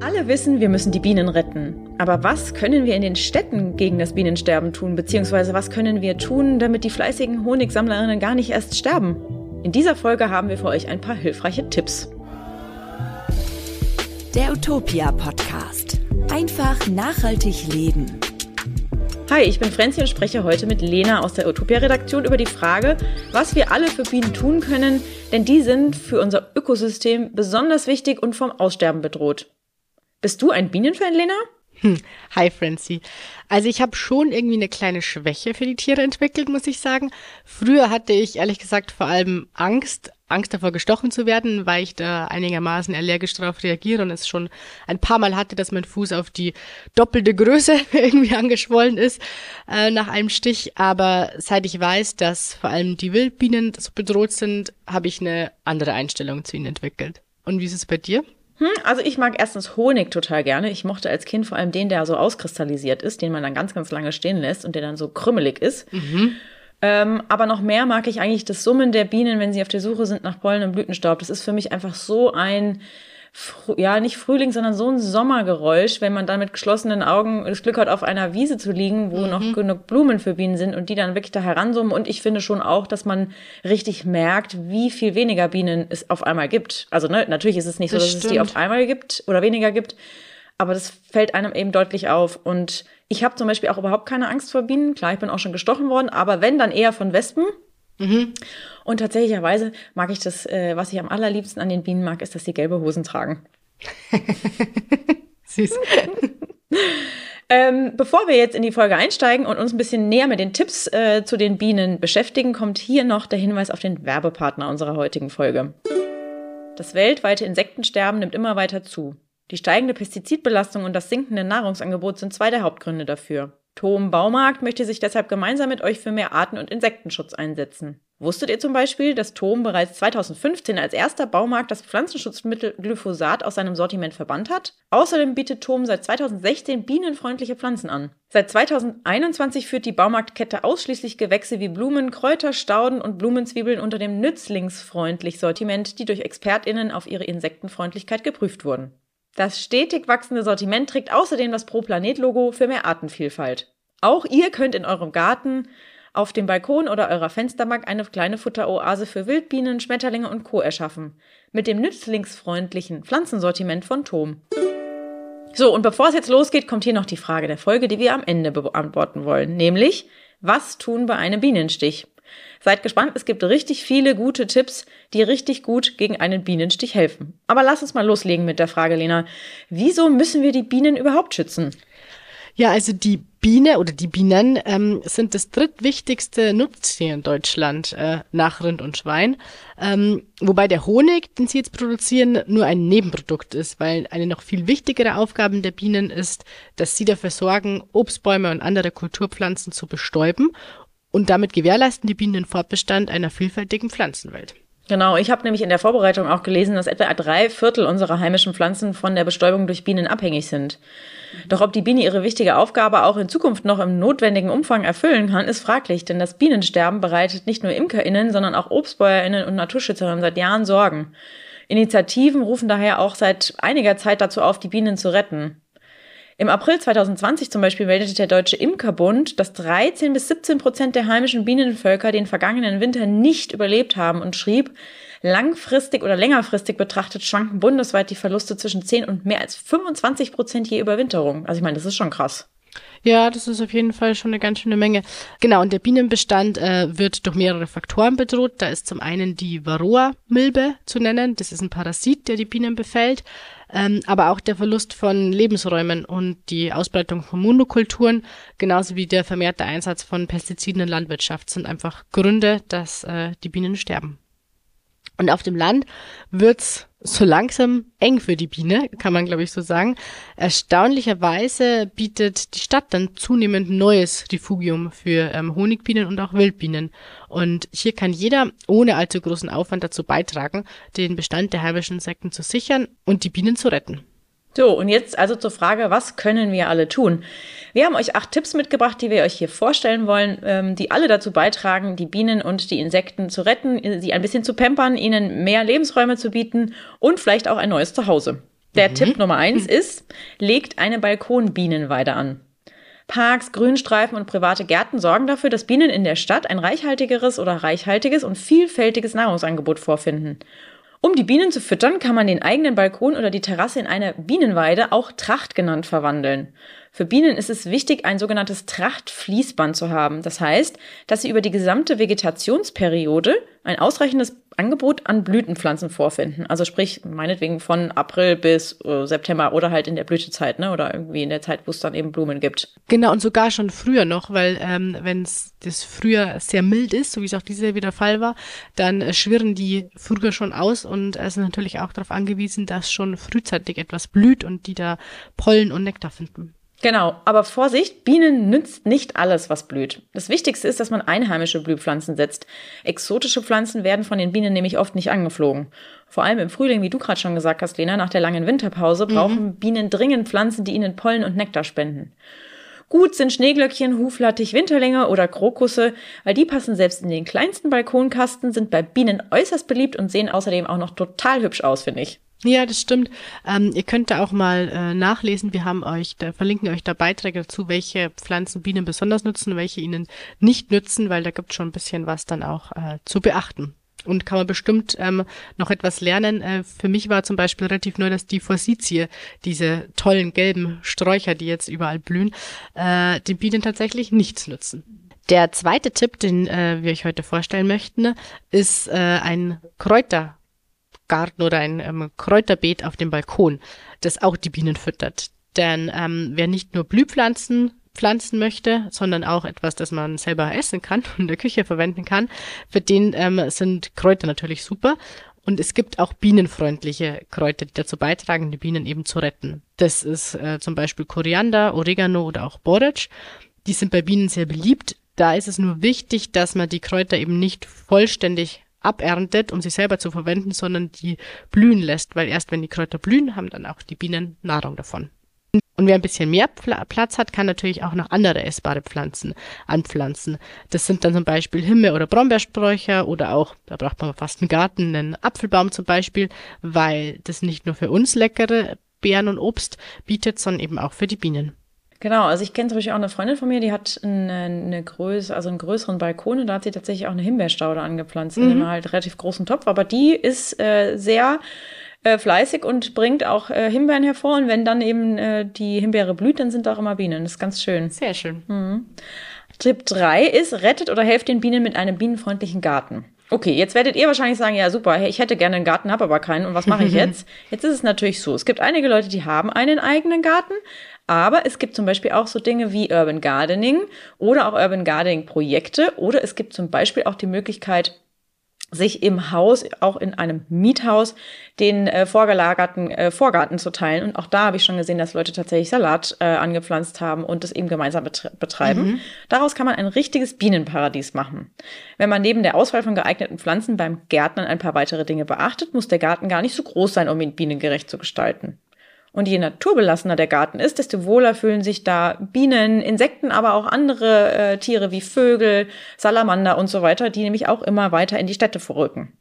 Alle wissen, wir müssen die Bienen retten. Aber was können wir in den Städten gegen das Bienensterben tun? Beziehungsweise was können wir tun, damit die fleißigen Honigsammlerinnen gar nicht erst sterben? In dieser Folge haben wir für euch ein paar hilfreiche Tipps. Der Utopia Podcast. Einfach nachhaltig leben. Hi, ich bin Franzi und spreche heute mit Lena aus der Utopia-Redaktion über die Frage, was wir alle für Bienen tun können, denn die sind für unser Ökosystem besonders wichtig und vom Aussterben bedroht. Bist du ein Bienenfan, Lena? Hm. Hi Francie. Also ich habe schon irgendwie eine kleine Schwäche für die Tiere entwickelt, muss ich sagen. Früher hatte ich ehrlich gesagt vor allem Angst, Angst davor gestochen zu werden, weil ich da einigermaßen allergisch darauf reagiere und es schon ein paar Mal hatte, dass mein Fuß auf die doppelte Größe irgendwie angeschwollen ist äh, nach einem Stich. Aber seit ich weiß, dass vor allem die Wildbienen so bedroht sind, habe ich eine andere Einstellung zu ihnen entwickelt. Und wie ist es bei dir? Hm, also ich mag erstens Honig total gerne. Ich mochte als Kind vor allem den, der so auskristallisiert ist, den man dann ganz, ganz lange stehen lässt und der dann so krümmelig ist. Mhm. Ähm, aber noch mehr mag ich eigentlich das Summen der Bienen, wenn sie auf der Suche sind nach Pollen und Blütenstaub. Das ist für mich einfach so ein ja, nicht Frühling, sondern so ein Sommergeräusch, wenn man dann mit geschlossenen Augen das Glück hat, auf einer Wiese zu liegen, wo mhm. noch genug Blumen für Bienen sind und die dann wirklich da heransummen. Und ich finde schon auch, dass man richtig merkt, wie viel weniger Bienen es auf einmal gibt. Also ne, natürlich ist es nicht das so, dass stimmt. es die auf einmal gibt oder weniger gibt, aber das fällt einem eben deutlich auf. Und ich habe zum Beispiel auch überhaupt keine Angst vor Bienen. Klar, ich bin auch schon gestochen worden, aber wenn, dann eher von Wespen. Mhm. Und tatsächlicherweise mag ich das, äh, was ich am allerliebsten an den Bienen mag, ist, dass sie gelbe Hosen tragen. Süß. ähm, bevor wir jetzt in die Folge einsteigen und uns ein bisschen näher mit den Tipps äh, zu den Bienen beschäftigen, kommt hier noch der Hinweis auf den Werbepartner unserer heutigen Folge. Das weltweite Insektensterben nimmt immer weiter zu. Die steigende Pestizidbelastung und das sinkende Nahrungsangebot sind zwei der Hauptgründe dafür. Tom Baumarkt möchte sich deshalb gemeinsam mit euch für mehr Arten- und Insektenschutz einsetzen. Wusstet ihr zum Beispiel, dass Tom bereits 2015 als erster Baumarkt das Pflanzenschutzmittel Glyphosat aus seinem Sortiment verbannt hat? Außerdem bietet Tom seit 2016 bienenfreundliche Pflanzen an. Seit 2021 führt die Baumarktkette ausschließlich Gewächse wie Blumen, Kräuter, Stauden und Blumenzwiebeln unter dem nützlingsfreundlich Sortiment, die durch ExpertInnen auf ihre Insektenfreundlichkeit geprüft wurden. Das stetig wachsende Sortiment trägt außerdem das Pro-Planet-Logo für mehr Artenvielfalt. Auch ihr könnt in eurem Garten, auf dem Balkon oder eurer Fensterbank eine kleine Futteroase für Wildbienen, Schmetterlinge und Co. erschaffen. Mit dem nützlingsfreundlichen Pflanzensortiment von Tom. So, und bevor es jetzt losgeht, kommt hier noch die Frage der Folge, die wir am Ende beantworten wollen. Nämlich, was tun bei einem Bienenstich? Seid gespannt, es gibt richtig viele gute Tipps, die richtig gut gegen einen Bienenstich helfen. Aber lass uns mal loslegen mit der Frage, Lena. Wieso müssen wir die Bienen überhaupt schützen? Ja, also die Biene oder die Bienen ähm, sind das drittwichtigste Nutztier in Deutschland äh, nach Rind und Schwein. Ähm, wobei der Honig, den sie jetzt produzieren, nur ein Nebenprodukt ist, weil eine noch viel wichtigere Aufgabe der Bienen ist, dass sie dafür sorgen, Obstbäume und andere Kulturpflanzen zu bestäuben und damit gewährleisten die Bienen den Fortbestand einer vielfältigen Pflanzenwelt. Genau, ich habe nämlich in der Vorbereitung auch gelesen, dass etwa drei Viertel unserer heimischen Pflanzen von der Bestäubung durch Bienen abhängig sind. Doch ob die Biene ihre wichtige Aufgabe auch in Zukunft noch im notwendigen Umfang erfüllen kann, ist fraglich, denn das Bienensterben bereitet nicht nur ImkerInnen, sondern auch ObstbäuerInnen und Naturschützerinnen seit Jahren Sorgen. Initiativen rufen daher auch seit einiger Zeit dazu auf, die Bienen zu retten. Im April 2020 zum Beispiel meldete der Deutsche Imkerbund, dass 13 bis 17 Prozent der heimischen Bienenvölker den vergangenen Winter nicht überlebt haben und schrieb, langfristig oder längerfristig betrachtet schwanken bundesweit die Verluste zwischen 10 und mehr als 25 Prozent je Überwinterung. Also ich meine, das ist schon krass. Ja, das ist auf jeden Fall schon eine ganz schöne Menge. Genau, und der Bienenbestand äh, wird durch mehrere Faktoren bedroht. Da ist zum einen die Varroa-Milbe zu nennen. Das ist ein Parasit, der die Bienen befällt. Ähm, aber auch der Verlust von Lebensräumen und die Ausbreitung von Monokulturen, genauso wie der vermehrte Einsatz von Pestiziden in Landwirtschaft sind einfach Gründe, dass äh, die Bienen sterben. Und auf dem Land wird's so langsam eng für die Biene, kann man glaube ich so sagen. Erstaunlicherweise bietet die Stadt dann zunehmend neues Refugium für ähm, Honigbienen und auch Wildbienen. Und hier kann jeder ohne allzu großen Aufwand dazu beitragen, den Bestand der heimischen Insekten zu sichern und die Bienen zu retten. So, und jetzt also zur Frage, was können wir alle tun? Wir haben euch acht Tipps mitgebracht, die wir euch hier vorstellen wollen, ähm, die alle dazu beitragen, die Bienen und die Insekten zu retten, sie ein bisschen zu pampern, ihnen mehr Lebensräume zu bieten und vielleicht auch ein neues Zuhause. Der mhm. Tipp Nummer eins ist, legt eine Balkonbienenweide an. Parks, Grünstreifen und private Gärten sorgen dafür, dass Bienen in der Stadt ein reichhaltigeres oder reichhaltiges und vielfältiges Nahrungsangebot vorfinden. Um die Bienen zu füttern, kann man den eigenen Balkon oder die Terrasse in eine Bienenweide, auch Tracht genannt, verwandeln. Für Bienen ist es wichtig, ein sogenanntes Trachtfließband zu haben. Das heißt, dass sie über die gesamte Vegetationsperiode ein ausreichendes Angebot an Blütenpflanzen vorfinden. Also sprich, meinetwegen von April bis äh, September oder halt in der Blütezeit, ne? Oder irgendwie in der Zeit, wo es dann eben Blumen gibt. Genau, und sogar schon früher noch, weil ähm, wenn es das früher sehr mild ist, so wie es auch dieses Jahr wieder Fall war, dann äh, schwirren die früher schon aus und es ist natürlich auch darauf angewiesen, dass schon frühzeitig etwas blüht und die da Pollen und Nektar finden. Genau, aber Vorsicht, Bienen nützt nicht alles, was blüht. Das Wichtigste ist, dass man einheimische Blühpflanzen setzt. Exotische Pflanzen werden von den Bienen nämlich oft nicht angeflogen. Vor allem im Frühling, wie du gerade schon gesagt hast, Lena, nach der langen Winterpause mhm. brauchen Bienen dringend Pflanzen, die ihnen Pollen und Nektar spenden. Gut sind Schneeglöckchen, Huflattich, Winterlinge oder Krokusse, weil die passen selbst in den kleinsten Balkonkasten, sind bei Bienen äußerst beliebt und sehen außerdem auch noch total hübsch aus, finde ich. Ja, das stimmt. Ähm, ihr könnt da auch mal äh, nachlesen. Wir haben euch, da verlinken euch da Beiträge dazu, welche Pflanzen Bienen besonders nutzen, welche ihnen nicht nützen, weil da gibt schon ein bisschen was dann auch äh, zu beachten. Und kann man bestimmt ähm, noch etwas lernen. Äh, für mich war zum Beispiel relativ neu, dass die Forsythie, diese tollen gelben Sträucher, die jetzt überall blühen, äh, den Bienen tatsächlich nichts nützen. Der zweite Tipp, den äh, wir euch heute vorstellen möchten, ist äh, ein Kräuter Garten oder ein ähm, Kräuterbeet auf dem Balkon, das auch die Bienen füttert. Denn ähm, wer nicht nur Blühpflanzen pflanzen möchte, sondern auch etwas, das man selber essen kann und in der Küche verwenden kann, für den ähm, sind Kräuter natürlich super. Und es gibt auch bienenfreundliche Kräuter, die dazu beitragen, die Bienen eben zu retten. Das ist äh, zum Beispiel Koriander, Oregano oder auch Borage. Die sind bei Bienen sehr beliebt. Da ist es nur wichtig, dass man die Kräuter eben nicht vollständig aberntet, um sie selber zu verwenden, sondern die blühen lässt, weil erst wenn die Kräuter blühen, haben dann auch die Bienen Nahrung davon. Und wer ein bisschen mehr Platz hat, kann natürlich auch noch andere essbare Pflanzen anpflanzen. Das sind dann zum Beispiel Himmel- oder Brombeersträucher oder auch, da braucht man fast einen Garten, einen Apfelbaum zum Beispiel, weil das nicht nur für uns leckere Beeren und Obst bietet, sondern eben auch für die Bienen. Genau, also ich kenne zum Beispiel auch eine Freundin von mir, die hat eine, eine Größe, also einen größeren Balkon und da hat sie tatsächlich auch eine Himbeerstaude angepflanzt mhm. in einem halt relativ großen Topf. Aber die ist äh, sehr äh, fleißig und bringt auch äh, Himbeeren hervor. Und wenn dann eben äh, die Himbeere blüht, dann sind da auch immer Bienen. Das ist ganz schön. Sehr schön. Mhm. Tipp 3 ist, rettet oder helft den Bienen mit einem bienenfreundlichen Garten. Okay, jetzt werdet ihr wahrscheinlich sagen, ja super, ich hätte gerne einen Garten, habe aber keinen. Und was mache ich jetzt? Jetzt ist es natürlich so, es gibt einige Leute, die haben einen eigenen Garten, aber es gibt zum Beispiel auch so Dinge wie Urban Gardening oder auch Urban Gardening Projekte oder es gibt zum Beispiel auch die Möglichkeit, sich im Haus, auch in einem Miethaus, den äh, vorgelagerten äh, Vorgarten zu teilen. Und auch da habe ich schon gesehen, dass Leute tatsächlich Salat äh, angepflanzt haben und das eben gemeinsam betreiben. Mhm. Daraus kann man ein richtiges Bienenparadies machen. Wenn man neben der Auswahl von geeigneten Pflanzen beim Gärtnern ein paar weitere Dinge beachtet, muss der Garten gar nicht so groß sein, um ihn bienengerecht zu gestalten. Und je naturbelassener der Garten ist, desto wohler fühlen sich da Bienen, Insekten, aber auch andere äh, Tiere wie Vögel, Salamander und so weiter, die nämlich auch immer weiter in die Städte vorrücken.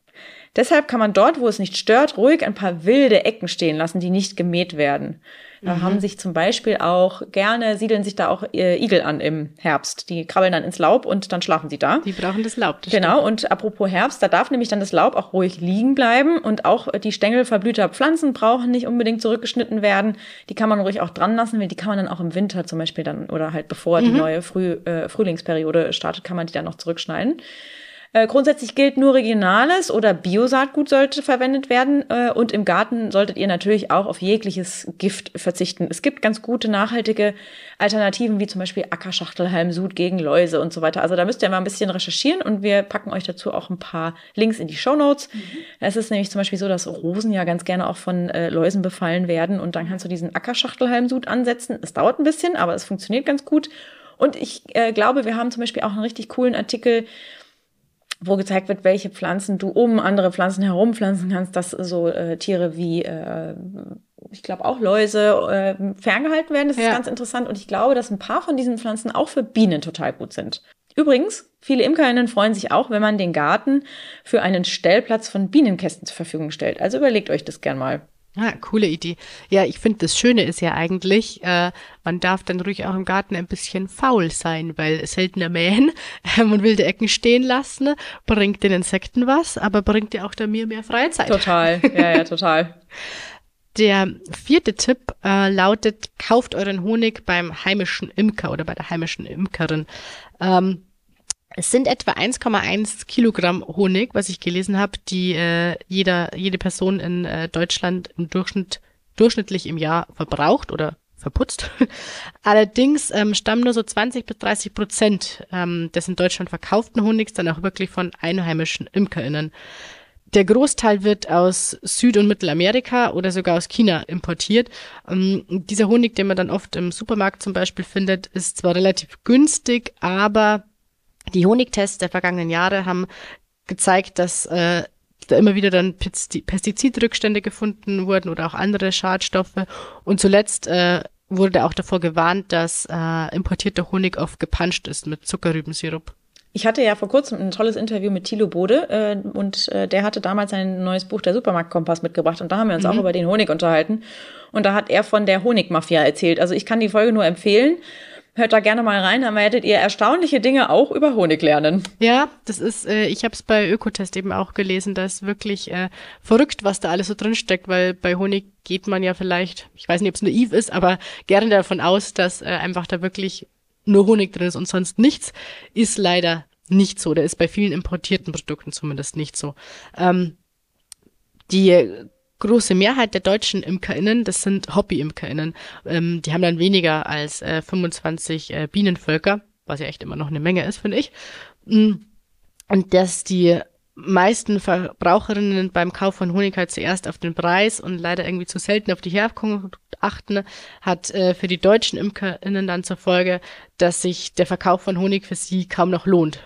Deshalb kann man dort, wo es nicht stört, ruhig ein paar wilde Ecken stehen lassen, die nicht gemäht werden. Da mhm. haben sich zum Beispiel auch gerne, siedeln sich da auch äh, Igel an im Herbst. Die krabbeln dann ins Laub und dann schlafen sie da. Die brauchen das Laub. Das genau, stimmt. und apropos Herbst, da darf nämlich dann das Laub auch ruhig liegen bleiben und auch die Stängel verblühter Pflanzen brauchen nicht unbedingt zurückgeschnitten werden. Die kann man ruhig auch dran lassen, weil die kann man dann auch im Winter zum Beispiel dann oder halt bevor mhm. die neue Früh, äh, Frühlingsperiode startet, kann man die dann noch zurückschneiden. Äh, grundsätzlich gilt nur regionales oder Biosaatgut sollte verwendet werden äh, und im Garten solltet ihr natürlich auch auf jegliches Gift verzichten. Es gibt ganz gute nachhaltige Alternativen wie zum Beispiel Ackerschachtelhalmsud gegen Läuse und so weiter. Also da müsst ihr mal ein bisschen recherchieren und wir packen euch dazu auch ein paar Links in die Show Notes. Mhm. Es ist nämlich zum Beispiel so, dass Rosen ja ganz gerne auch von äh, Läusen befallen werden und dann kannst du diesen Ackerschachtelhalmsud ansetzen. Es dauert ein bisschen, aber es funktioniert ganz gut. Und ich äh, glaube, wir haben zum Beispiel auch einen richtig coolen Artikel wo gezeigt wird, welche Pflanzen du um andere Pflanzen herum pflanzen kannst, dass so äh, Tiere wie, äh, ich glaube auch Läuse äh, ferngehalten werden. Das ja. ist ganz interessant und ich glaube, dass ein paar von diesen Pflanzen auch für Bienen total gut sind. Übrigens, viele Imkerinnen freuen sich auch, wenn man den Garten für einen Stellplatz von Bienenkästen zur Verfügung stellt. Also überlegt euch das gern mal. Ah, coole Idee. Ja, ich finde, das Schöne ist ja eigentlich, äh, man darf dann ruhig auch im Garten ein bisschen faul sein, weil seltener mähen, äh, man will die Ecken stehen lassen, bringt den Insekten was, aber bringt ja auch da mir mehr Freizeit. Total, ja, ja, total. Der vierte Tipp äh, lautet, kauft euren Honig beim heimischen Imker oder bei der heimischen Imkerin. Ähm, es sind etwa 1,1 Kilogramm Honig, was ich gelesen habe, die äh, jeder, jede Person in äh, Deutschland im Durchschnitt durchschnittlich im Jahr verbraucht oder verputzt. Allerdings ähm, stammen nur so 20 bis 30 Prozent ähm, des in Deutschland verkauften Honigs dann auch wirklich von einheimischen ImkerInnen. Der Großteil wird aus Süd- und Mittelamerika oder sogar aus China importiert. Ähm, dieser Honig, den man dann oft im Supermarkt zum Beispiel findet, ist zwar relativ günstig, aber die Honigtests der vergangenen Jahre haben gezeigt, dass äh, da immer wieder dann Pestizidrückstände gefunden wurden oder auch andere Schadstoffe. Und zuletzt äh, wurde auch davor gewarnt, dass äh, importierter Honig oft gepanscht ist mit Zuckerrübensirup. Ich hatte ja vor kurzem ein tolles Interview mit Thilo Bode äh, und äh, der hatte damals sein neues Buch Der Supermarktkompass mitgebracht und da haben wir uns mhm. auch über den Honig unterhalten und da hat er von der Honigmafia erzählt. Also ich kann die Folge nur empfehlen. Hört da gerne mal rein, dann werdet ihr erstaunliche Dinge auch über Honig lernen. Ja, das ist, äh, ich habe es bei Ökotest eben auch gelesen, da ist wirklich äh, verrückt, was da alles so drin steckt, weil bei Honig geht man ja vielleicht, ich weiß nicht, ob es naiv ist, aber gerne davon aus, dass äh, einfach da wirklich nur Honig drin ist und sonst nichts, ist leider nicht so. Der ist bei vielen importierten Produkten zumindest nicht so. Ähm, die große Mehrheit der deutschen ImkerInnen, das sind Hobby-ImkerInnen. Ähm, die haben dann weniger als äh, 25 äh, Bienenvölker, was ja echt immer noch eine Menge ist, finde ich. Mm. Und dass die meisten Verbraucherinnen beim Kauf von Honig halt zuerst auf den Preis und leider irgendwie zu selten auf die Herkunft achten, hat äh, für die deutschen ImkerInnen dann zur Folge, dass sich der Verkauf von Honig für sie kaum noch lohnt.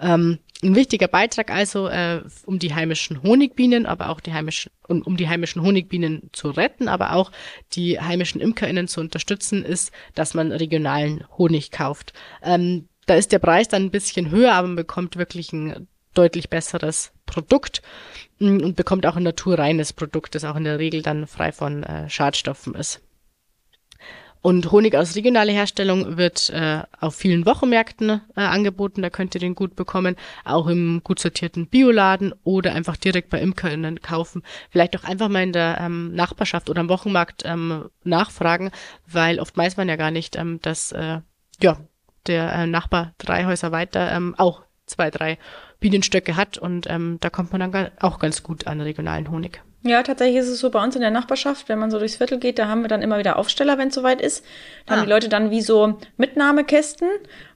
Ähm, ein wichtiger Beitrag also, äh, um die heimischen Honigbienen, aber auch die heimischen, um, um die heimischen Honigbienen zu retten, aber auch die heimischen ImkerInnen zu unterstützen, ist, dass man regionalen Honig kauft. Ähm, da ist der Preis dann ein bisschen höher, aber man bekommt wirklich ein deutlich besseres Produkt mm, und bekommt auch ein naturreines Produkt, das auch in der Regel dann frei von äh, Schadstoffen ist. Und Honig aus regionaler Herstellung wird äh, auf vielen Wochenmärkten äh, angeboten. Da könnt ihr den gut bekommen. Auch im gut sortierten Bioladen oder einfach direkt bei ImkerInnen kaufen. Vielleicht auch einfach mal in der ähm, Nachbarschaft oder am Wochenmarkt ähm, nachfragen, weil oft weiß man ja gar nicht, ähm, dass äh, ja, der äh, Nachbar drei Häuser weiter ähm, auch zwei, drei Bienenstöcke hat und ähm, da kommt man dann auch ganz gut an regionalen Honig. Ja, tatsächlich ist es so bei uns in der Nachbarschaft, wenn man so durchs Viertel geht, da haben wir dann immer wieder Aufsteller, wenn es soweit ist. Da ah. haben die Leute dann wie so Mitnahmekästen,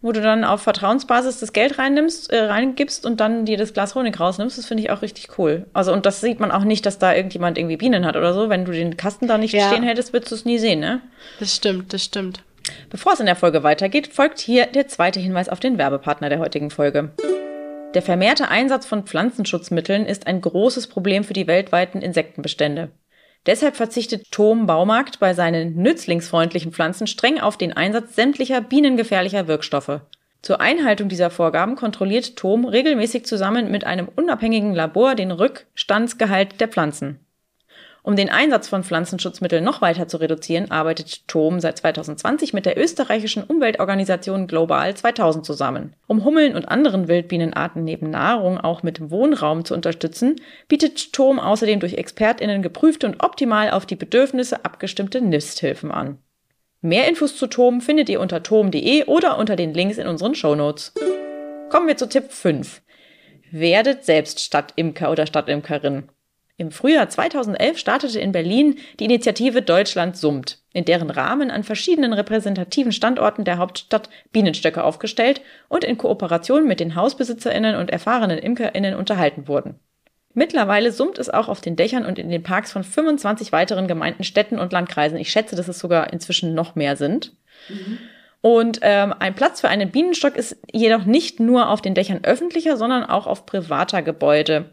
wo du dann auf Vertrauensbasis das Geld reinnimmst, äh, reingibst und dann dir das Glas Honig rausnimmst. Das finde ich auch richtig cool. Also, und das sieht man auch nicht, dass da irgendjemand irgendwie Bienen hat oder so. Wenn du den Kasten da nicht ja. stehen hättest, würdest du es nie sehen, ne? Das stimmt, das stimmt. Bevor es in der Folge weitergeht, folgt hier der zweite Hinweis auf den Werbepartner der heutigen Folge. Der vermehrte Einsatz von Pflanzenschutzmitteln ist ein großes Problem für die weltweiten Insektenbestände. Deshalb verzichtet Tom Baumarkt bei seinen nützlingsfreundlichen Pflanzen streng auf den Einsatz sämtlicher bienengefährlicher Wirkstoffe. Zur Einhaltung dieser Vorgaben kontrolliert Tom regelmäßig zusammen mit einem unabhängigen Labor den Rückstandsgehalt der Pflanzen. Um den Einsatz von Pflanzenschutzmitteln noch weiter zu reduzieren, arbeitet TOM seit 2020 mit der österreichischen Umweltorganisation Global 2000 zusammen. Um Hummeln und anderen Wildbienenarten neben Nahrung auch mit Wohnraum zu unterstützen, bietet TOM außerdem durch ExpertInnen geprüfte und optimal auf die Bedürfnisse abgestimmte Nisthilfen an. Mehr Infos zu TOM findet ihr unter tom.de oder unter den Links in unseren Shownotes. Kommen wir zu Tipp 5. Werdet selbst Stadtimker oder Stadtimkerin. Im Frühjahr 2011 startete in Berlin die Initiative Deutschland summt, in deren Rahmen an verschiedenen repräsentativen Standorten der Hauptstadt Bienenstöcke aufgestellt und in Kooperation mit den Hausbesitzerinnen und erfahrenen Imkerinnen unterhalten wurden. Mittlerweile summt es auch auf den Dächern und in den Parks von 25 weiteren Gemeinden, Städten und Landkreisen. Ich schätze, dass es sogar inzwischen noch mehr sind. Mhm. Und ähm, ein Platz für einen Bienenstock ist jedoch nicht nur auf den Dächern öffentlicher, sondern auch auf privater Gebäude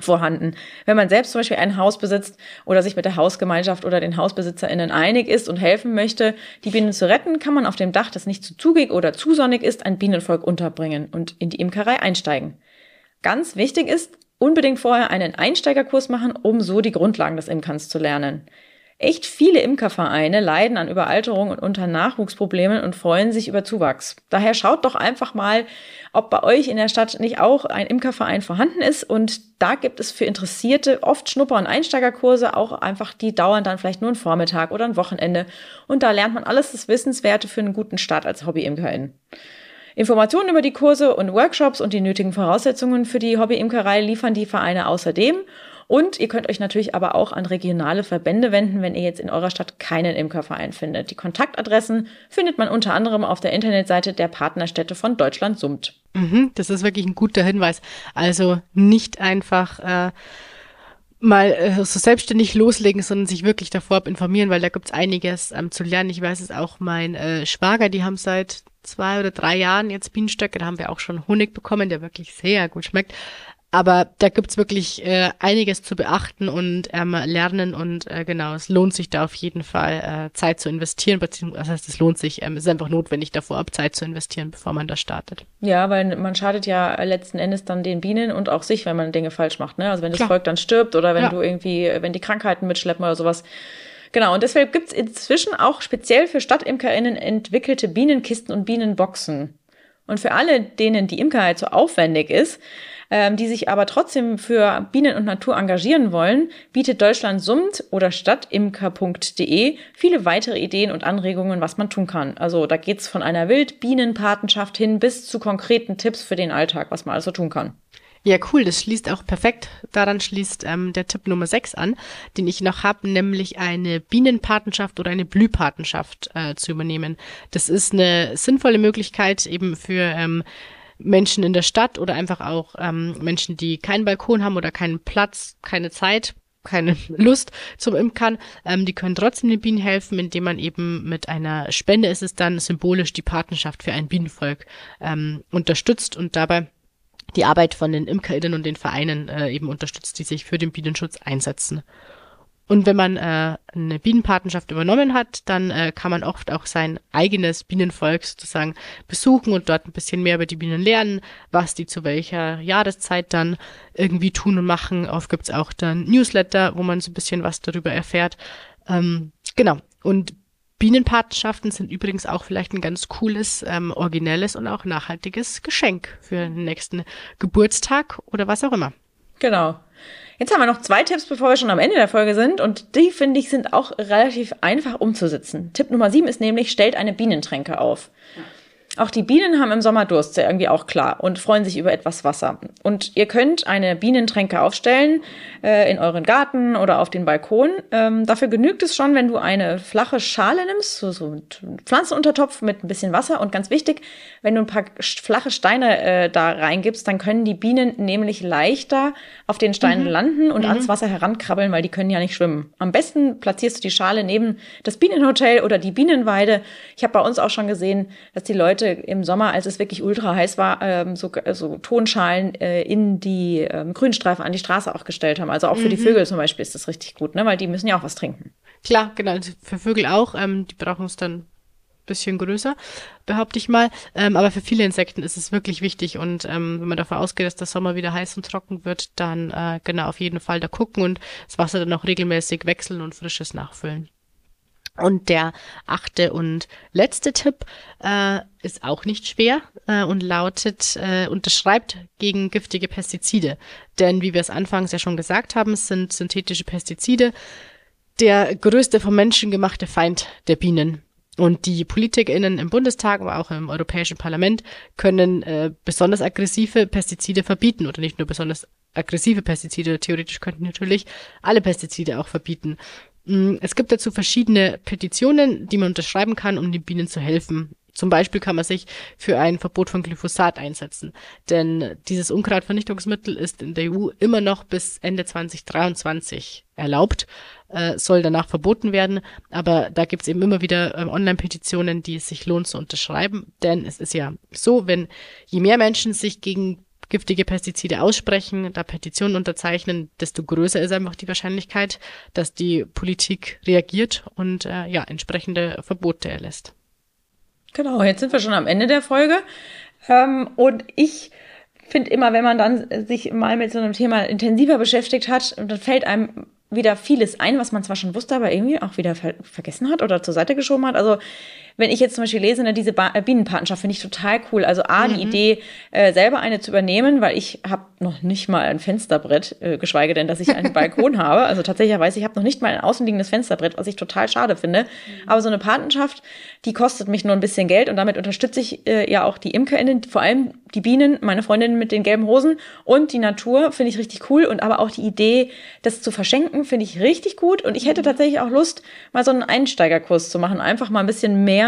vorhanden. Wenn man selbst zum Beispiel ein Haus besitzt oder sich mit der Hausgemeinschaft oder den HausbesitzerInnen einig ist und helfen möchte, die Bienen zu retten, kann man auf dem Dach, das nicht zu zugig oder zu sonnig ist, ein Bienenvolk unterbringen und in die Imkerei einsteigen. Ganz wichtig ist, unbedingt vorher einen Einsteigerkurs machen, um so die Grundlagen des Imkerns zu lernen. Echt viele Imkervereine leiden an Überalterung und unter Nachwuchsproblemen und freuen sich über Zuwachs. Daher schaut doch einfach mal, ob bei euch in der Stadt nicht auch ein Imkerverein vorhanden ist. Und da gibt es für Interessierte oft Schnupper- und Einsteigerkurse, auch einfach, die dauern dann vielleicht nur einen Vormittag oder ein Wochenende. Und da lernt man alles das Wissenswerte für einen guten Start als Hobby-Imkerin. Informationen über die Kurse und Workshops und die nötigen Voraussetzungen für die Hobby-Imkerei liefern die Vereine außerdem. Und ihr könnt euch natürlich aber auch an regionale Verbände wenden, wenn ihr jetzt in eurer Stadt keinen Imkerverein findet. Die Kontaktadressen findet man unter anderem auf der Internetseite der Partnerstädte von Deutschland Summt. Mhm, das ist wirklich ein guter Hinweis. Also nicht einfach äh, mal äh, so selbstständig loslegen, sondern sich wirklich davor informieren, weil da gibt's einiges ähm, zu lernen. Ich weiß es auch, mein äh, Schwager, die haben seit zwei oder drei Jahren jetzt Bienenstöcke, da haben wir auch schon Honig bekommen, der wirklich sehr gut schmeckt. Aber da gibt's wirklich äh, einiges zu beachten und ähm, lernen und äh, genau, es lohnt sich da auf jeden Fall äh, Zeit zu investieren, beziehungsweise das heißt, es lohnt sich, ähm, es ist einfach notwendig davor ab, Zeit zu investieren, bevor man da startet. Ja, weil man schadet ja letzten Endes dann den Bienen und auch sich, wenn man Dinge falsch macht. Ne? Also wenn das Klar. Volk dann stirbt oder wenn ja. du irgendwie, wenn die Krankheiten mitschleppen oder sowas. Genau, und deshalb gibt's inzwischen auch speziell für StadtimkerInnen entwickelte Bienenkisten und Bienenboxen. Und für alle, denen die Imkerei zu aufwendig ist, ähm, die sich aber trotzdem für Bienen und Natur engagieren wollen, bietet Deutschland summt oder stadtimker.de viele weitere Ideen und Anregungen, was man tun kann. Also da geht's von einer Wildbienenpatenschaft hin bis zu konkreten Tipps für den Alltag, was man also tun kann. Ja, cool, das schließt auch perfekt. Daran schließt ähm, der Tipp Nummer 6 an, den ich noch habe, nämlich eine Bienenpatenschaft oder eine Blühpatenschaft äh, zu übernehmen. Das ist eine sinnvolle Möglichkeit eben für ähm, Menschen in der Stadt oder einfach auch ähm, Menschen, die keinen Balkon haben oder keinen Platz, keine Zeit, keine Lust zum Imkern, ähm, die können trotzdem den Bienen helfen, indem man eben mit einer Spende ist es dann symbolisch die Partnerschaft für ein Bienenvolk ähm, unterstützt und dabei die Arbeit von den ImkerInnen und den Vereinen äh, eben unterstützt, die sich für den Bienenschutz einsetzen. Und wenn man äh, eine Bienenpatenschaft übernommen hat, dann äh, kann man oft auch sein eigenes Bienenvolk sozusagen besuchen und dort ein bisschen mehr über die Bienen lernen, was die zu welcher Jahreszeit dann irgendwie tun und machen. Oft gibt's auch dann Newsletter, wo man so ein bisschen was darüber erfährt. Ähm, genau. Und Bienenpatenschaften sind übrigens auch vielleicht ein ganz cooles, ähm, originelles und auch nachhaltiges Geschenk für den nächsten Geburtstag oder was auch immer. Genau. Jetzt haben wir noch zwei Tipps, bevor wir schon am Ende der Folge sind. Und die, finde ich, sind auch relativ einfach umzusetzen. Tipp Nummer sieben ist nämlich, stellt eine Bienentränke auf. Auch die Bienen haben im Sommer Durst, ja irgendwie auch klar, und freuen sich über etwas Wasser. Und ihr könnt eine Bienentränke aufstellen äh, in euren Garten oder auf den Balkon. Ähm, dafür genügt es schon, wenn du eine flache Schale nimmst, so, so ein Pflanzenuntertopf mit ein bisschen Wasser. Und ganz wichtig, wenn du ein paar flache Steine äh, da reingibst, dann können die Bienen nämlich leichter auf den Steinen mhm. landen und mhm. ans Wasser herankrabbeln, weil die können ja nicht schwimmen. Am besten platzierst du die Schale neben das Bienenhotel oder die Bienenweide. Ich habe bei uns auch schon gesehen, dass die Leute im Sommer, als es wirklich ultra heiß war, ähm, so, so Tonschalen äh, in die ähm, Grünstreifen an die Straße auch gestellt haben. Also auch für mhm. die Vögel zum Beispiel ist das richtig gut, ne? weil die müssen ja auch was trinken. Klar, genau. Also für Vögel auch. Ähm, die brauchen es dann bisschen größer, behaupte ich mal. Ähm, aber für viele Insekten ist es wirklich wichtig und ähm, wenn man davon ausgeht, dass der Sommer wieder heiß und trocken wird, dann äh, genau auf jeden Fall da gucken und das Wasser dann auch regelmäßig wechseln und frisches nachfüllen. Und der achte und letzte Tipp äh, ist auch nicht schwer äh, und lautet, äh, unterschreibt gegen giftige Pestizide. Denn wie wir es anfangs ja schon gesagt haben, sind synthetische Pestizide der größte vom Menschen gemachte Feind der Bienen. Und die PolitikerInnen im Bundestag, aber auch im Europäischen Parlament können äh, besonders aggressive Pestizide verbieten oder nicht nur besonders aggressive Pestizide, theoretisch könnten natürlich alle Pestizide auch verbieten. Mm, es gibt dazu verschiedene Petitionen, die man unterschreiben kann, um den Bienen zu helfen. Zum Beispiel kann man sich für ein Verbot von Glyphosat einsetzen. Denn dieses Unkrautvernichtungsmittel ist in der EU immer noch bis Ende 2023 erlaubt, äh, soll danach verboten werden. Aber da gibt's eben immer wieder äh, Online-Petitionen, die es sich lohnt zu unterschreiben. Denn es ist ja so, wenn je mehr Menschen sich gegen giftige Pestizide aussprechen, da Petitionen unterzeichnen, desto größer ist einfach die Wahrscheinlichkeit, dass die Politik reagiert und äh, ja entsprechende Verbote erlässt. Genau, jetzt sind wir schon am Ende der Folge ähm, und ich finde immer, wenn man dann sich mal mit so einem Thema intensiver beschäftigt hat, dann fällt einem wieder vieles ein, was man zwar schon wusste, aber irgendwie auch wieder ver vergessen hat oder zur Seite geschoben hat. Also wenn ich jetzt zum Beispiel lese, ne, diese ba äh, Bienenpartnerschaft finde ich total cool. Also A, mhm. die Idee, äh, selber eine zu übernehmen, weil ich habe noch nicht mal ein Fensterbrett, äh, geschweige denn, dass ich einen Balkon habe. Also tatsächlich weiß ich, habe noch nicht mal ein außenliegendes Fensterbrett, was ich total schade finde. Mhm. Aber so eine Patenschaft, die kostet mich nur ein bisschen Geld und damit unterstütze ich äh, ja auch die ImkerInnen, vor allem die Bienen, meine Freundinnen mit den gelben Hosen und die Natur finde ich richtig cool und aber auch die Idee, das zu verschenken, finde ich richtig gut und ich hätte mhm. tatsächlich auch Lust, mal so einen Einsteigerkurs zu machen, einfach mal ein bisschen mehr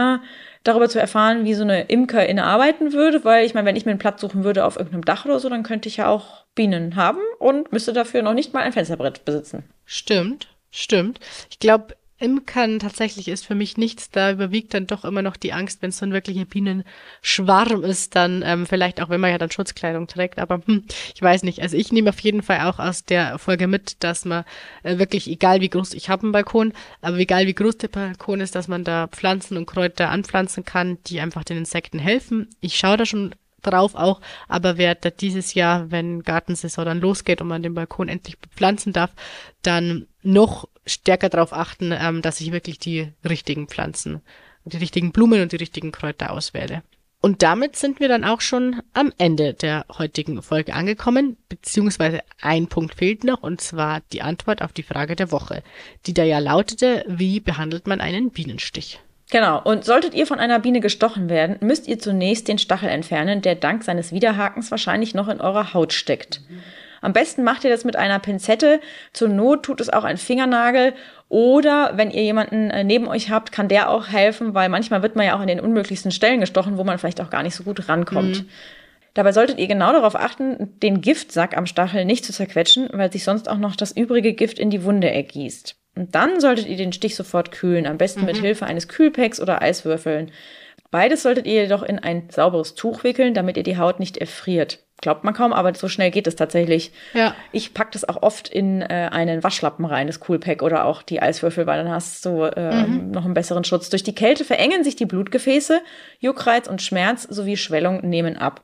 darüber zu erfahren, wie so eine Imkerin arbeiten würde, weil ich meine, wenn ich mir einen Platz suchen würde auf irgendeinem Dach oder so, dann könnte ich ja auch Bienen haben und müsste dafür noch nicht mal ein Fensterbrett besitzen. Stimmt, stimmt. Ich glaube, Imkern tatsächlich ist für mich nichts. Da überwiegt dann doch immer noch die Angst, wenn es so ein wirklicher Bienenschwarm ist, dann ähm, vielleicht auch, wenn man ja dann Schutzkleidung trägt. Aber hm, ich weiß nicht. Also ich nehme auf jeden Fall auch aus der Folge mit, dass man äh, wirklich, egal wie groß, ich habe einen Balkon, aber egal wie groß der Balkon ist, dass man da Pflanzen und Kräuter anpflanzen kann, die einfach den Insekten helfen. Ich schaue da schon drauf auch, aber werde dieses Jahr, wenn Gartensaison dann losgeht und man den Balkon endlich bepflanzen darf, dann noch stärker darauf achten, ähm, dass ich wirklich die richtigen Pflanzen, die richtigen Blumen und die richtigen Kräuter auswähle. Und damit sind wir dann auch schon am Ende der heutigen Folge angekommen, beziehungsweise ein Punkt fehlt noch, und zwar die Antwort auf die Frage der Woche, die da ja lautete, wie behandelt man einen Bienenstich? Genau. Und solltet ihr von einer Biene gestochen werden, müsst ihr zunächst den Stachel entfernen, der dank seines Widerhakens wahrscheinlich noch in eurer Haut steckt. Mhm. Am besten macht ihr das mit einer Pinzette. Zur Not tut es auch ein Fingernagel. Oder wenn ihr jemanden äh, neben euch habt, kann der auch helfen, weil manchmal wird man ja auch an den unmöglichsten Stellen gestochen, wo man vielleicht auch gar nicht so gut rankommt. Mhm. Dabei solltet ihr genau darauf achten, den Giftsack am Stachel nicht zu zerquetschen, weil sich sonst auch noch das übrige Gift in die Wunde ergießt. Und dann solltet ihr den Stich sofort kühlen, am besten mhm. mit Hilfe eines Kühlpacks oder Eiswürfeln. Beides solltet ihr jedoch in ein sauberes Tuch wickeln, damit ihr die Haut nicht erfriert. Glaubt man kaum, aber so schnell geht es tatsächlich. Ja. Ich packe das auch oft in äh, einen Waschlappen rein, das Coolpack oder auch die Eiswürfel, weil dann hast du äh, mhm. noch einen besseren Schutz. Durch die Kälte verengen sich die Blutgefäße, Juckreiz und Schmerz sowie Schwellung nehmen ab.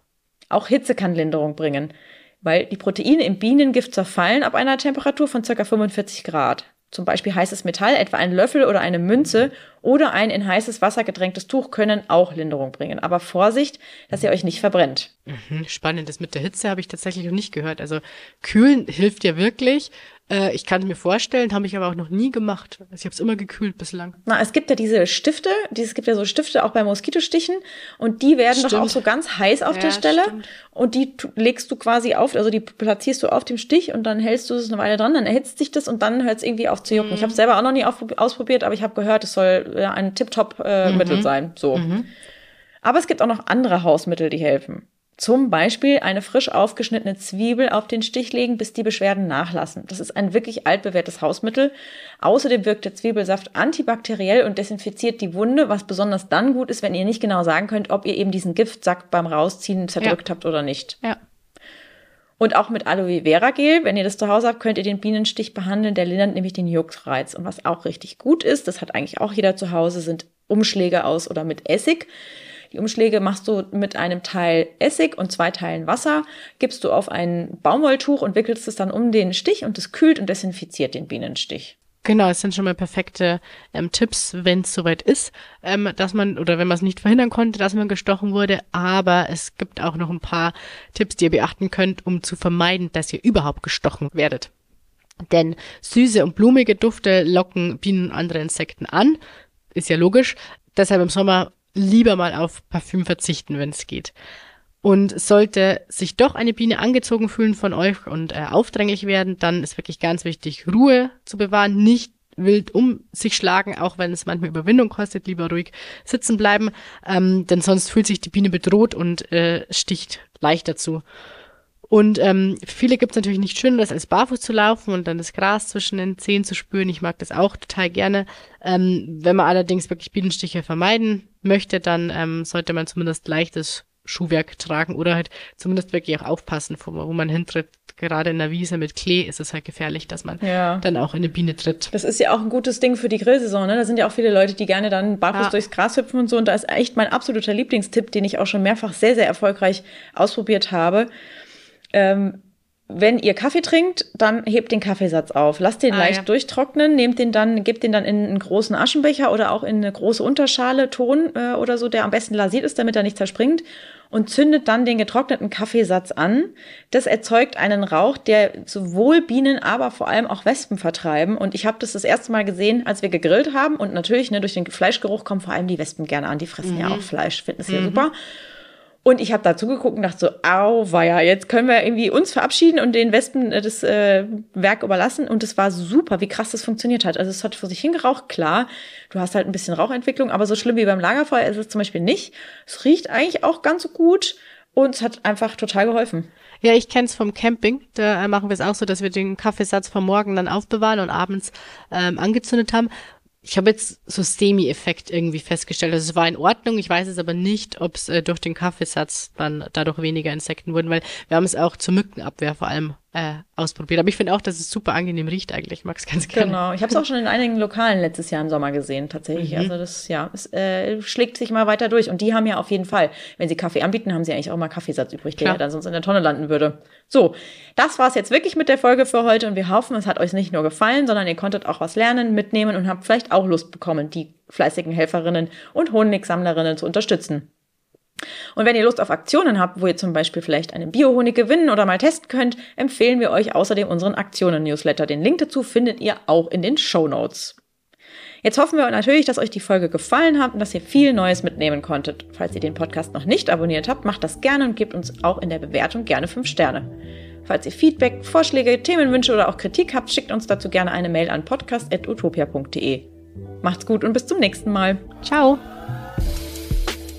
Auch Hitze kann Linderung bringen, weil die Proteine im Bienengift zerfallen ab einer Temperatur von ca. 45 Grad zum Beispiel heißes Metall, etwa ein Löffel oder eine Münze oder ein in heißes Wasser gedrängtes Tuch können auch Linderung bringen. Aber Vorsicht, dass ihr euch nicht verbrennt. Mhm, spannend, das mit der Hitze habe ich tatsächlich noch nicht gehört. Also kühlen hilft ja wirklich. Äh, ich kann es mir vorstellen, habe ich aber auch noch nie gemacht. Also ich habe es immer gekühlt bislang. Na, es gibt ja diese Stifte, es gibt ja so Stifte auch bei Moskitostichen und die werden stimmt. doch auch so ganz heiß auf ja, der Stelle stimmt. und die legst du quasi auf, also die platzierst du auf dem Stich und dann hältst du es eine Weile dran, dann erhitzt sich das und dann hört es irgendwie auf zu jucken. Mhm. Ich habe es selber auch noch nie ausprobiert, aber ich habe gehört, es soll ja, ein Tip-Top-Mittel äh, mhm. sein. So. Mhm. Aber es gibt auch noch andere Hausmittel, die helfen. Zum Beispiel eine frisch aufgeschnittene Zwiebel auf den Stich legen, bis die Beschwerden nachlassen. Das ist ein wirklich altbewährtes Hausmittel. Außerdem wirkt der Zwiebelsaft antibakteriell und desinfiziert die Wunde, was besonders dann gut ist, wenn ihr nicht genau sagen könnt, ob ihr eben diesen Giftsack beim Rausziehen zerdrückt ja. habt oder nicht. Ja. Und auch mit Aloe Vera Gel, wenn ihr das zu Hause habt, könnt ihr den Bienenstich behandeln. Der lindert nämlich den Juckreiz. Und was auch richtig gut ist, das hat eigentlich auch jeder zu Hause, sind Umschläge aus oder mit Essig. Die Umschläge machst du mit einem Teil Essig und zwei Teilen Wasser, gibst du auf ein Baumwolltuch und wickelst es dann um den Stich und es kühlt und desinfiziert den Bienenstich. Genau, es sind schon mal perfekte ähm, Tipps, wenn es soweit ist, ähm, dass man oder wenn man es nicht verhindern konnte, dass man gestochen wurde. Aber es gibt auch noch ein paar Tipps, die ihr beachten könnt, um zu vermeiden, dass ihr überhaupt gestochen werdet. Denn süße und blumige Dufte locken Bienen und andere Insekten an. Ist ja logisch. Deshalb im Sommer lieber mal auf Parfüm verzichten, wenn es geht. Und sollte sich doch eine Biene angezogen fühlen von euch und äh, aufdränglich werden, dann ist wirklich ganz wichtig, Ruhe zu bewahren, nicht wild um sich schlagen, auch wenn es manchmal Überwindung kostet, lieber ruhig sitzen bleiben, ähm, denn sonst fühlt sich die Biene bedroht und äh, sticht leichter zu. Und ähm, viele gibt es natürlich nicht schön, das als barfuß zu laufen und dann das Gras zwischen den Zehen zu spüren. Ich mag das auch total gerne. Ähm, wenn man allerdings wirklich Bienenstiche vermeiden möchte, dann ähm, sollte man zumindest leichtes Schuhwerk tragen oder halt zumindest wirklich auch aufpassen, wo, wo man hintritt. Gerade in der Wiese mit Klee ist es halt gefährlich, dass man ja. dann auch in eine Biene tritt. Das ist ja auch ein gutes Ding für die Grillsaison. Ne? Da sind ja auch viele Leute, die gerne dann barfuß ja. durchs Gras hüpfen und so. Und da ist echt mein absoluter Lieblingstipp, den ich auch schon mehrfach sehr, sehr erfolgreich ausprobiert habe Ähm, wenn ihr Kaffee trinkt, dann hebt den Kaffeesatz auf. Lasst den Ah, leicht ja. durchtrocknen, nehmt den dann, gebt den dann in einen großen Aschenbecher oder auch in eine große Unterschale, Ton äh, oder so, der am besten lasiert ist, damit er nicht zerspringt und zündet dann den getrockneten Kaffeesatz an. Das erzeugt einen Rauch, der sowohl Bienen, aber vor allem auch Wespen vertreiben. Und ich habe das das erste Mal gesehen, als wir gegrillt haben. Und natürlich, ne, durch den Fleischgeruch kommen vor allem die Wespen gerne an. Die fressen ja auch Fleisch, finden es ja super. Und ich habe da zugeguckt und dachte so, auweia, jetzt können wir irgendwie uns verabschieden und den Wespen äh, das äh, Werk überlassen. Und es war super, wie krass das funktioniert hat. Also es hat vor sich hingeraucht, klar. Du hast halt ein bisschen Rauchentwicklung, aber so schlimm wie beim Lagerfeuer ist es zum Beispiel nicht. Es riecht eigentlich auch ganz so gut und es hat einfach total geholfen. Ja, ich kenn's vom Camping. Da äh, machen wir es auch so, dass wir den Kaffeesatz vom Morgen dann aufbewahren und abends ähm, angezündet haben. Ich habe jetzt so Semi-Effekt irgendwie festgestellt. Also es war in Ordnung. Ich weiß es aber nicht, ob es äh, durch den Kaffeesatz dann dadurch weniger Insekten wurden, weil wir haben es auch zur Mückenabwehr vor allem äh, ausprobiert. Aber ich finde auch, dass es super angenehm riecht eigentlich. Ich mag es ganz gerne. Genau. Ich habe es auch schon in einigen Lokalen letztes Jahr im Sommer gesehen, tatsächlich. Also das, ja, es äh, schlägt sich mal weiter durch. Und die haben ja auf jeden Fall, wenn sie Kaffee anbieten, haben sie eigentlich auch mal Kaffeesatz übrig, der ja dann sonst in der Tonne landen würde. So, das war's jetzt wirklich mit der Folge für heute und wir hoffen, es hat euch nicht nur gefallen, sondern ihr konntet auch was lernen, mitnehmen und habt vielleicht auch Lust bekommen, die fleißigen Helferinnen und Honigsammlerinnen zu unterstützen. Und wenn ihr Lust auf Aktionen habt, wo ihr zum Beispiel vielleicht einen Biohonig gewinnen oder mal testen könnt, empfehlen wir euch außerdem unseren Aktionen-Newsletter. Den Link dazu findet ihr auch in den Show Notes. Jetzt hoffen wir natürlich, dass euch die Folge gefallen hat und dass ihr viel Neues mitnehmen konntet. Falls ihr den Podcast noch nicht abonniert habt, macht das gerne und gebt uns auch in der Bewertung gerne 5 Sterne. Falls ihr Feedback, Vorschläge, Themenwünsche oder auch Kritik habt, schickt uns dazu gerne eine Mail an podcast.utopia.de. Macht's gut und bis zum nächsten Mal. Ciao.